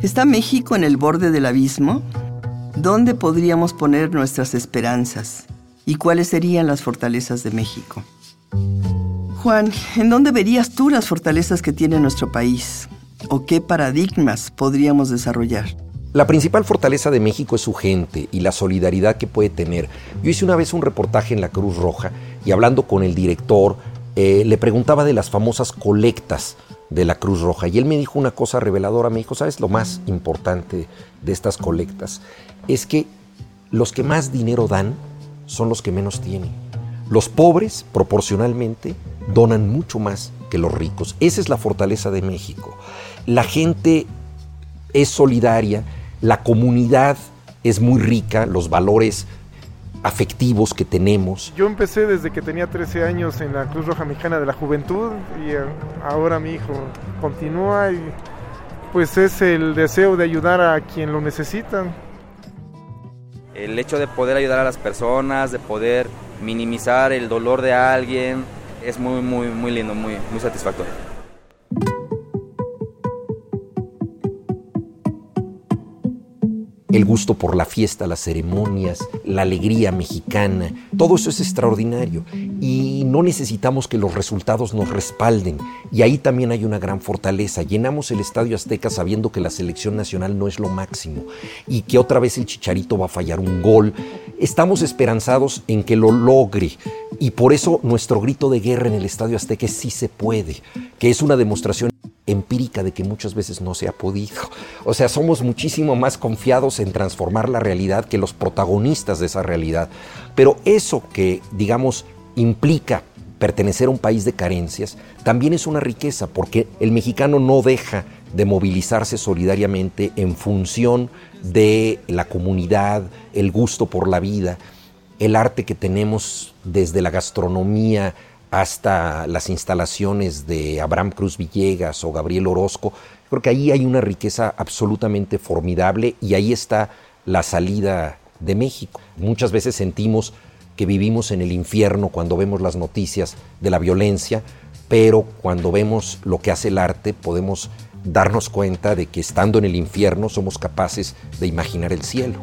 ¿Está México en el borde del abismo? ¿Dónde podríamos poner nuestras esperanzas? ¿Y cuáles serían las fortalezas de México? Juan, ¿en dónde verías tú las fortalezas que tiene nuestro país? ¿O qué paradigmas podríamos desarrollar? La principal fortaleza de México es su gente y la solidaridad que puede tener. Yo hice una vez un reportaje en la Cruz Roja y hablando con el director, eh, le preguntaba de las famosas colectas de la Cruz Roja. Y él me dijo una cosa reveladora, me dijo, ¿sabes lo más importante de estas colectas? Es que los que más dinero dan son los que menos tienen. Los pobres, proporcionalmente, donan mucho más que los ricos. Esa es la fortaleza de México. La gente es solidaria, la comunidad es muy rica, los valores afectivos que tenemos. Yo empecé desde que tenía 13 años en la Cruz Roja Mexicana de la Juventud y eh, ahora mi hijo continúa y pues es el deseo de ayudar a quien lo necesita. El hecho de poder ayudar a las personas, de poder minimizar el dolor de alguien, es muy, muy, muy lindo, muy, muy satisfactorio. El gusto por la fiesta, las ceremonias, la alegría mexicana, todo eso es extraordinario y no necesitamos que los resultados nos respalden y ahí también hay una gran fortaleza. Llenamos el Estadio Azteca sabiendo que la selección nacional no es lo máximo y que otra vez el Chicharito va a fallar un gol. Estamos esperanzados en que lo logre y por eso nuestro grito de guerra en el Estadio Azteca es sí se puede, que es una demostración empírica de que muchas veces no se ha podido. O sea, somos muchísimo más confiados en transformar la realidad que los protagonistas de esa realidad. Pero eso que, digamos, implica pertenecer a un país de carencias, también es una riqueza, porque el mexicano no deja de movilizarse solidariamente en función de la comunidad, el gusto por la vida, el arte que tenemos desde la gastronomía hasta las instalaciones de Abraham Cruz Villegas o Gabriel Orozco. Creo que ahí hay una riqueza absolutamente formidable y ahí está la salida de México. Muchas veces sentimos que vivimos en el infierno cuando vemos las noticias de la violencia, pero cuando vemos lo que hace el arte podemos darnos cuenta de que estando en el infierno somos capaces de imaginar el cielo.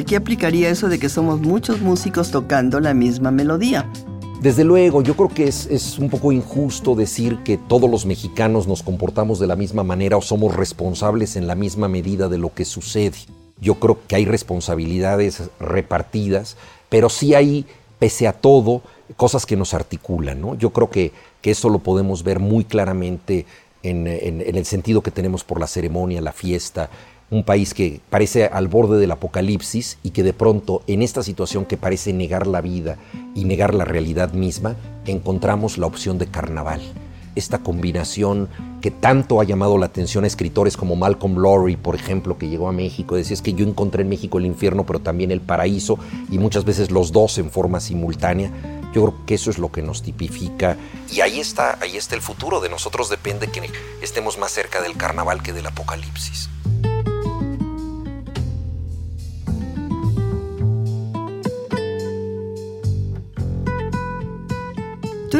Aquí aplicaría eso de que somos muchos músicos tocando la misma melodía. Desde luego, yo creo que es, es, un poco injusto decir que todos los mexicanos nos comportamos de la misma manera o somos responsables en la misma medida de lo que sucede. Yo creo que hay responsabilidades repartidas, pero sí hay, pese a todo, cosas que nos articulan. ¿no? Yo creo que, que eso lo podemos ver muy claramente en, en, en el sentido que tenemos por la ceremonia, la fiesta, un país que parece al borde del apocalipsis y que de pronto en esta situación que parece negar la vida y negar la realidad misma, encontramos la opción de carnaval. Esta combinación que tanto ha llamado la atención a escritores como Malcolm Lowry, por ejemplo, que llegó a México, decía es que yo encontré en México el infierno, pero también el paraíso, y muchas veces los dos en forma simultánea. Yo creo que eso es lo que nos tipifica. Y ahí está, ahí está el futuro. De nosotros depende que estemos más cerca del carnaval que del apocalipsis.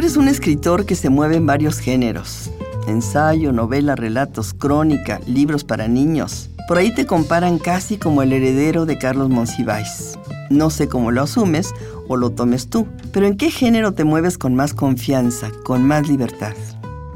Eres un escritor que se mueve en varios géneros. Ensayo, novela, relatos, crónica, libros para niños. Por ahí te comparan casi como el heredero de Carlos Monsiváis. No sé cómo lo asumes o lo tomes tú, pero ¿en qué género te mueves con más confianza, con más libertad?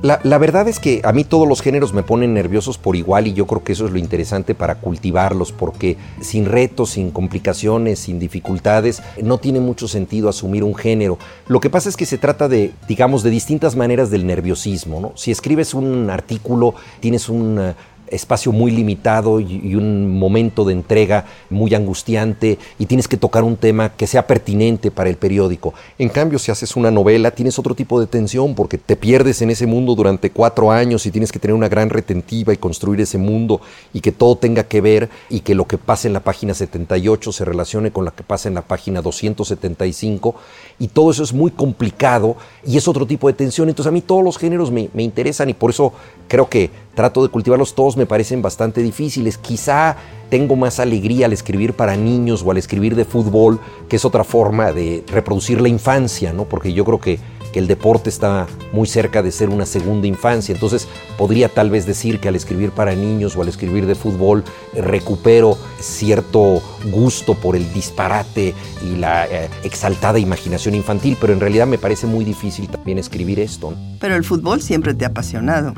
La, verdad es que a mí todos los géneros me ponen nerviosos por igual y yo creo que eso es lo interesante para cultivarlos porque sin retos, sin complicaciones, sin dificultades, no tiene mucho sentido asumir un género. Lo que pasa es que se trata de, digamos, de distintas maneras del nerviosismo. ¿no? Si escribes un artículo, tienes un espacio muy limitado y, un momento de entrega muy angustiante y tienes que tocar un tema que sea pertinente para el periódico. En cambio, si haces una novela, tienes otro tipo de tensión porque te pierdes en ese mundo durante cuatro años y tienes que tener una gran retentiva y construir ese mundo y que todo tenga que ver y que lo que pasa en la página 78 se relacione con lo que pasa en la página 275 y todo eso es muy complicado y es otro tipo de tensión. Entonces a mí todos los géneros me, interesan y por eso creo que trato de cultivarlos todos, parecen bastante difíciles. Quizá tengo más alegría al escribir para niños o al escribir de fútbol, que es otra forma de reproducir la infancia, ¿no? Porque yo creo que, el deporte está muy cerca de ser una segunda infancia. Entonces podría tal vez decir que al escribir para niños o al escribir de fútbol recupero cierto gusto por el disparate y la eh, exaltada imaginación infantil, pero en realidad me parece muy difícil también escribir esto. Pero el fútbol siempre te ha apasionado.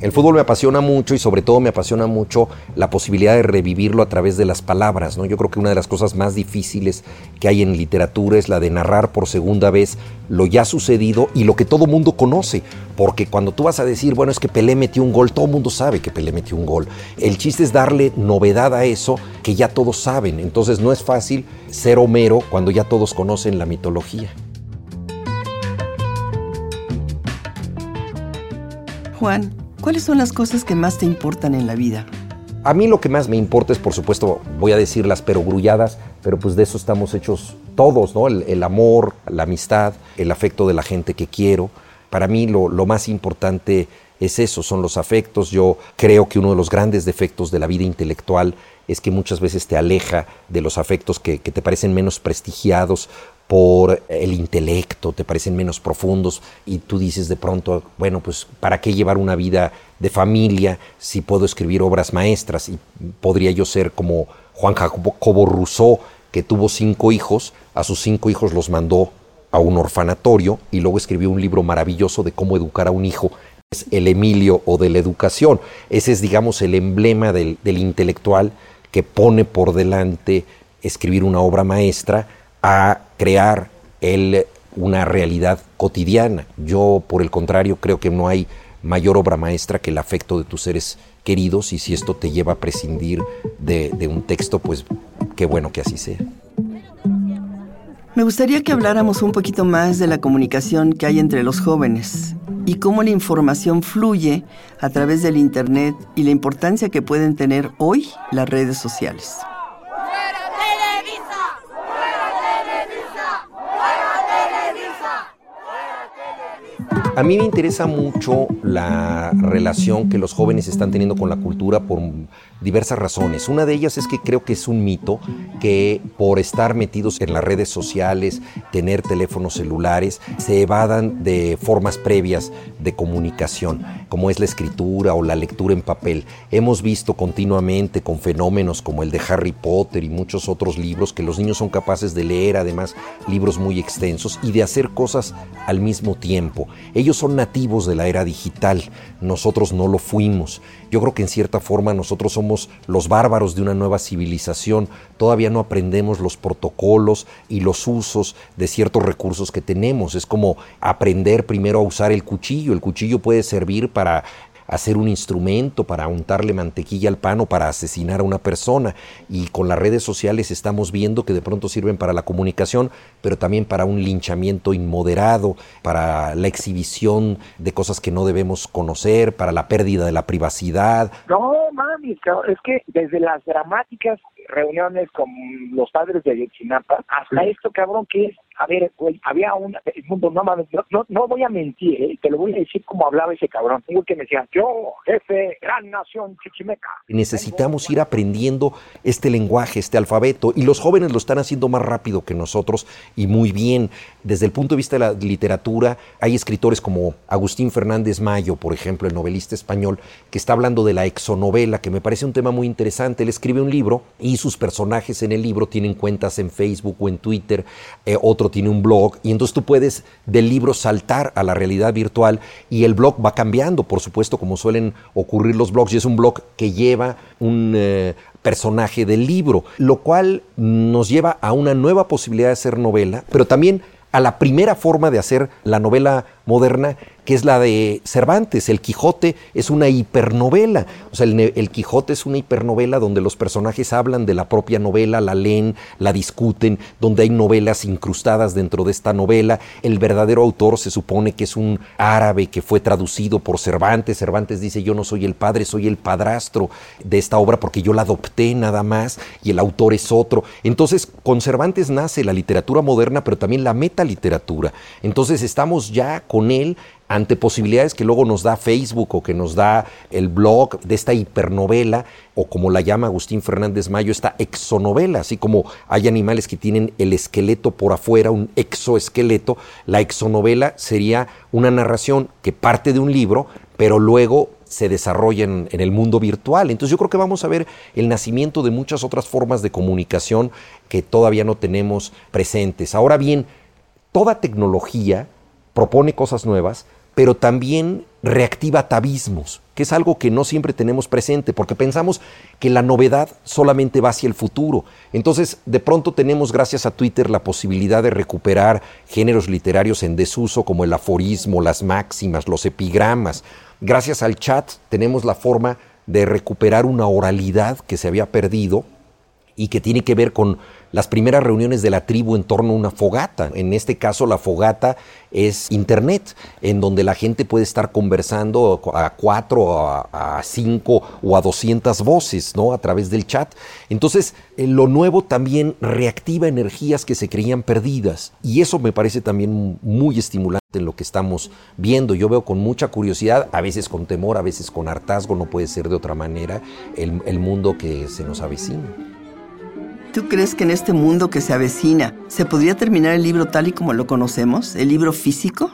El fútbol me apasiona mucho y sobre todo me apasiona mucho la posibilidad de revivirlo a través de las palabras. ¿no? Yo creo que una de las cosas más difíciles que hay en literatura es la de narrar por segunda vez lo ya sucedido y lo que todo mundo conoce. Porque cuando tú vas a decir, bueno, es que Pelé metió un gol, todo mundo sabe que Pelé metió un gol. El chiste es darle novedad a eso que ya todos saben. Entonces no es fácil ser Homero cuando ya todos conocen la mitología. Juan, ¿Cuáles son las cosas que más te importan en la vida? A mí lo que más me importa es, por supuesto, voy a decir las perogrulladas, pero pues de eso estamos hechos todos, ¿no? El, amor, la amistad, el afecto de la gente que quiero. Para mí lo, más importante es eso, son los afectos. Yo creo que uno de los grandes defectos de la vida intelectual es que muchas veces te aleja de los afectos que, que te parecen menos prestigiados por el intelecto, te parecen menos profundos y tú dices de pronto, bueno, pues ¿para qué llevar una vida de familia si puedo escribir obras maestras? Y podría yo ser como Juan Jacobo Rousseau, que tuvo cinco hijos, a sus cinco hijos los mandó a un orfanatorio y luego escribió un libro maravilloso de cómo educar a un hijo es el Emilio o de la educación. Ese es, digamos, el emblema del, del, intelectual que pone por delante escribir una obra maestra a crear él una realidad cotidiana. Yo, por el contrario, creo que no hay mayor obra maestra que el afecto de tus seres queridos y si esto te lleva a prescindir de, de un texto, pues qué bueno que así sea. Me gustaría que habláramos un poquito más de la comunicación que hay entre los jóvenes y cómo la información fluye a través del Internet y la importancia que pueden tener hoy las redes sociales. A mí me interesa mucho la relación que los jóvenes están teniendo con la cultura por diversas razones. Una de ellas es que creo que es un mito que por estar metidos en las redes sociales, tener teléfonos celulares, se evadan de formas previas de comunicación, como es la escritura o la lectura en papel. Hemos visto continuamente con fenómenos como el de Harry Potter y muchos otros libros que los niños son capaces de leer, además libros muy extensos, y de hacer cosas al mismo tiempo. Ellos son nativos de la era digital, nosotros no lo fuimos. Yo creo que en cierta forma nosotros somos los bárbaros de una nueva civilización, todavía no aprendemos los protocolos y los usos de ciertos recursos que tenemos. Es como aprender primero a usar el cuchillo. El cuchillo puede servir para hacer un instrumento para untarle mantequilla al pan o para asesinar a una persona. Y con las redes sociales estamos viendo que de pronto sirven para la comunicacación, pero también para un linchamiento inmoderado, para la exhibición de cosas que no debemos conocer, para la pérdida de la privacidad. No, mami, es que desde las dramáticas reuniones con los padres de Ayotzinapa hasta esto, cabrón, que es a ver, había un mundo, no, no, no voy a mentir, ¿eh? te lo voy a decir como hablaba ese cabrón. Tengo que me decía, yo, jefe, gran nación chichimeca. Necesitamos ir aprendiendo este lenguaje, este alfabeto, y los jóvenes lo están haciendo más rápido que nosotros y muy bien. Desde el punto de vista de la literatura, hay escritores como Agustín Fernández Mayo, por ejemplo, el novelista español, que está hablando de la exonovela, que me parece un tema muy interesante. Él escribe un libro y sus personajes en el libro tienen cuentas en Facebook o en Twitter, eh, otro tiene un blog, y entonces tú puedes del libro saltar a la realidad virtual y el blog va cambiando, por supuesto, como suelen ocurrir los blogs, y es un blog que lleva un eh, personaje del libro, lo cual nos lleva a una nueva posibilidad de hacer novela, pero también a la primera forma de hacer la novela moderna, que es la de Cervantes. El Quijote es una hipernovela. O sea, el, Quijote es una hipernovela donde los personajes hablan de la propia novela, la leen, la discuten, donde hay novelas incrustadas dentro de esta novela. El verdadero autor se supone que es un árabe que fue traducido por Cervantes. Cervantes dice, yo no soy el padre, soy el padrastro de esta obra porque yo la adopté nada más y el autor es otro. Entonces, con Cervantes nace la literatura moderna, pero también la metaliteratura. Entonces, estamos ya con él ante posibilidades que luego nos da Facebook o que nos da el blog de esta hipernovela, o como la llama Agustín Fernández Mayo, esta exonovela, así como hay animales que tienen el esqueleto por afuera, un exoesqueleto, la exonovela sería una narración que parte de un libro, pero luego se desarrolla en, en, el mundo virtual. Entonces yo creo que vamos a ver el nacimiento de muchas otras formas de comunicación que todavía no tenemos presentes. Ahora bien, toda tecnología propone cosas nuevas, pero también reactiva atavismos, que es algo que no siempre tenemos presente, porque pensamos que la novedad solamente va hacia el futuro. Entonces, de pronto tenemos, gracias a Twitter, la posibilidad de recuperar géneros literarios en desuso, como el aforismo, las máximas, los epigramas. Gracias al chat tenemos la forma de recuperar una oralidad que se había perdido y que tiene que ver con las primeras reuniones de la tribu en torno a una fogata. En este caso, la fogata es Internet, en donde la gente puede estar conversando a cuatro, a, cinco o a doscientas voces, ¿no? A través del chat. Entonces, eh, lo nuevo también reactiva energías que se creían perdidas. Y eso me parece también muy estimulante en lo que estamos viendo. Yo veo con mucha curiosidad, a veces con temor, a veces con hartazgo, no puede ser de otra manera, el, el mundo que se nos avecina. ¿Tú crees que en este mundo que se avecina se podría terminar el libro tal y como lo conocemos, el libro físico?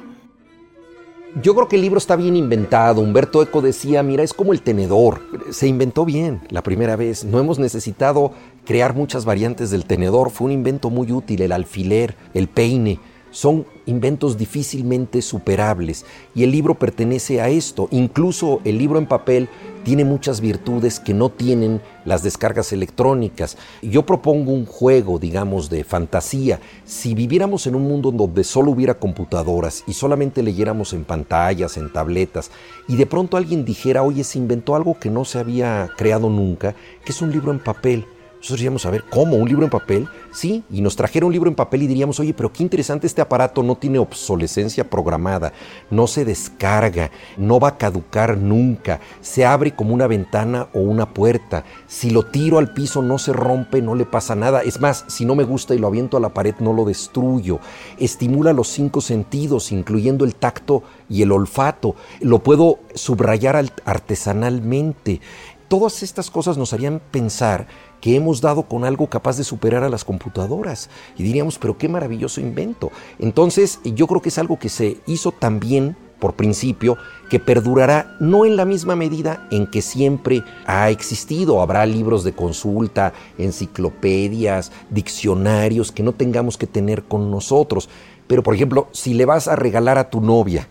Yo creo que el libro está bien inventado. Humberto Eco decía, mira, es como el tenedor. Se inventó bien la primera vez. No hemos necesitado crear muchas variantes del tenedor. Fue un invento muy útil, el alfiler, el peine son inventos difícilmente superables y el libro pertenece a esto. Incluso el libro en papel tiene muchas virtudes que no tienen las descargas electrónicas. Yo propongo un juego, digamos, de fantasía. Si viviéramos en un mundo donde solo hubiera computadoras y solamente leyéramos en pantallas, en tabletas, y de pronto alguien dijera, oye, se inventó algo que no se había creado nunca, que es un libro en papel nosotros diríamos, a ver, ¿cómo? ¿Un libro en papel? Sí, y nos trajera un libro en papel y diríamos, oye, pero qué interesante este aparato, no tiene obsolescencia programada, no se descarga, no va a caducar nunca, se abre como una ventana o una puerta, si lo tiro al piso no se rompe, no le pasa nada, es más, si no me gusta y lo aviento a la pared no lo destruyo, estimula los cinco sentidos, incluyendo el tacto y el olfato, lo puedo subrayar artesanalmente. Todas estas cosas nos harían pensar que hemos dado con algo capaz de superar a las computadoras. Y diríamos, pero qué maravilloso invento. Entonces, yo creo que es algo que se hizo también por principio, que perdurará no en la misma medida en que siempre ha existido. Habrá libros de consulta, enciclopedias, diccionarios que no tengamos que tener con nosotros. Pero, por ejemplo, si le vas a regalar a tu novia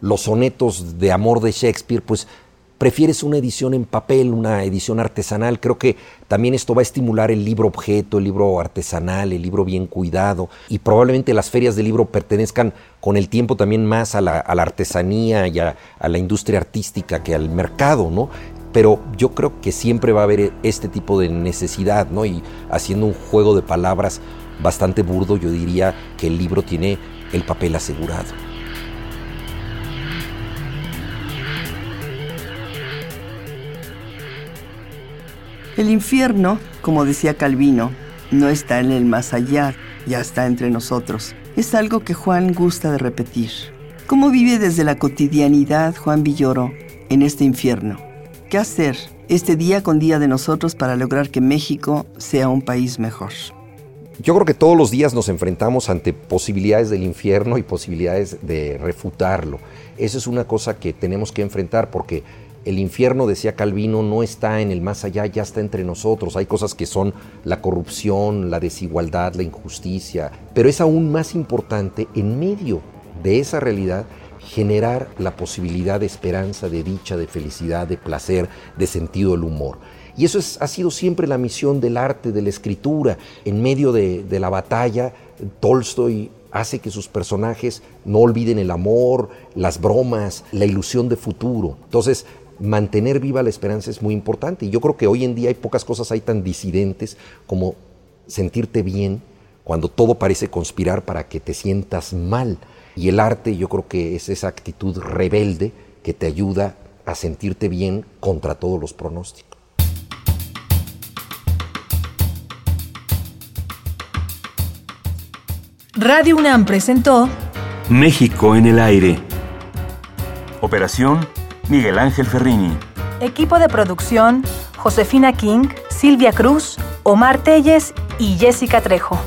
los sonetos de amor de Shakespeare, pues prefieres una edición en papel, una edición artesanal. Creo que también esto va a estimular el libro objeto, el libro artesanal, el libro bien cuidado. Y probablemente las ferias de libro pertenezcan con el tiempo también más a la, artesanía y a, la industria artística que al mercado, ¿no? Pero yo creo que siempre va a haber este tipo de necesidad, ¿no? Y haciendo un juego de palabras bastante burdo, yo diría que el libro tiene el papel asegurado. El infierno, como decía Calvino, no está en el más allá, ya está entre nosotros. Es algo que Juan gusta de repetir. ¿Cómo vive desde la cotidianidad Juan Villoro en este infierno? ¿Qué hacer este día con día de nosotros para lograr que México sea un país mejor? Yo creo que todos los días nos enfrentamos ante posibilidades del infierno y posibilidades de refutarlo. Esa es una cosa que tenemos que enfrentar porque el infierno, decía Calvino, no está en el más allá, ya está entre nosotros. Hay cosas que son la corrupción, la desigualdad, la injusticia, pero es aún más importante en medio de esa realidad generar la posibilidad de esperanza, de dicha, de felicidad, de placer, de sentido del humor. Y eso ha sido siempre la misión del arte, de la escritura. En medio de, de la batalla, Tolstoy hace que sus personajes no olviden el amor, las bromas, la ilusión de futuro. Entonces, mantener viva la esperanza es muy importante. Y yo creo que hoy en día hay pocas cosas hay tan disidentes como sentirte bien cuando todo parece conspirar para que te sientas mal. Y el arte yo creo que es esa actitud rebelde que te ayuda a sentirte bien contra todos los pronósticos. Radio UNAM presentó México en el aire. Operación Miguel Ángel Ferrini. Equipo de producción Josefina King, Silvia Cruz, Omar Telles y Jessica Trejo.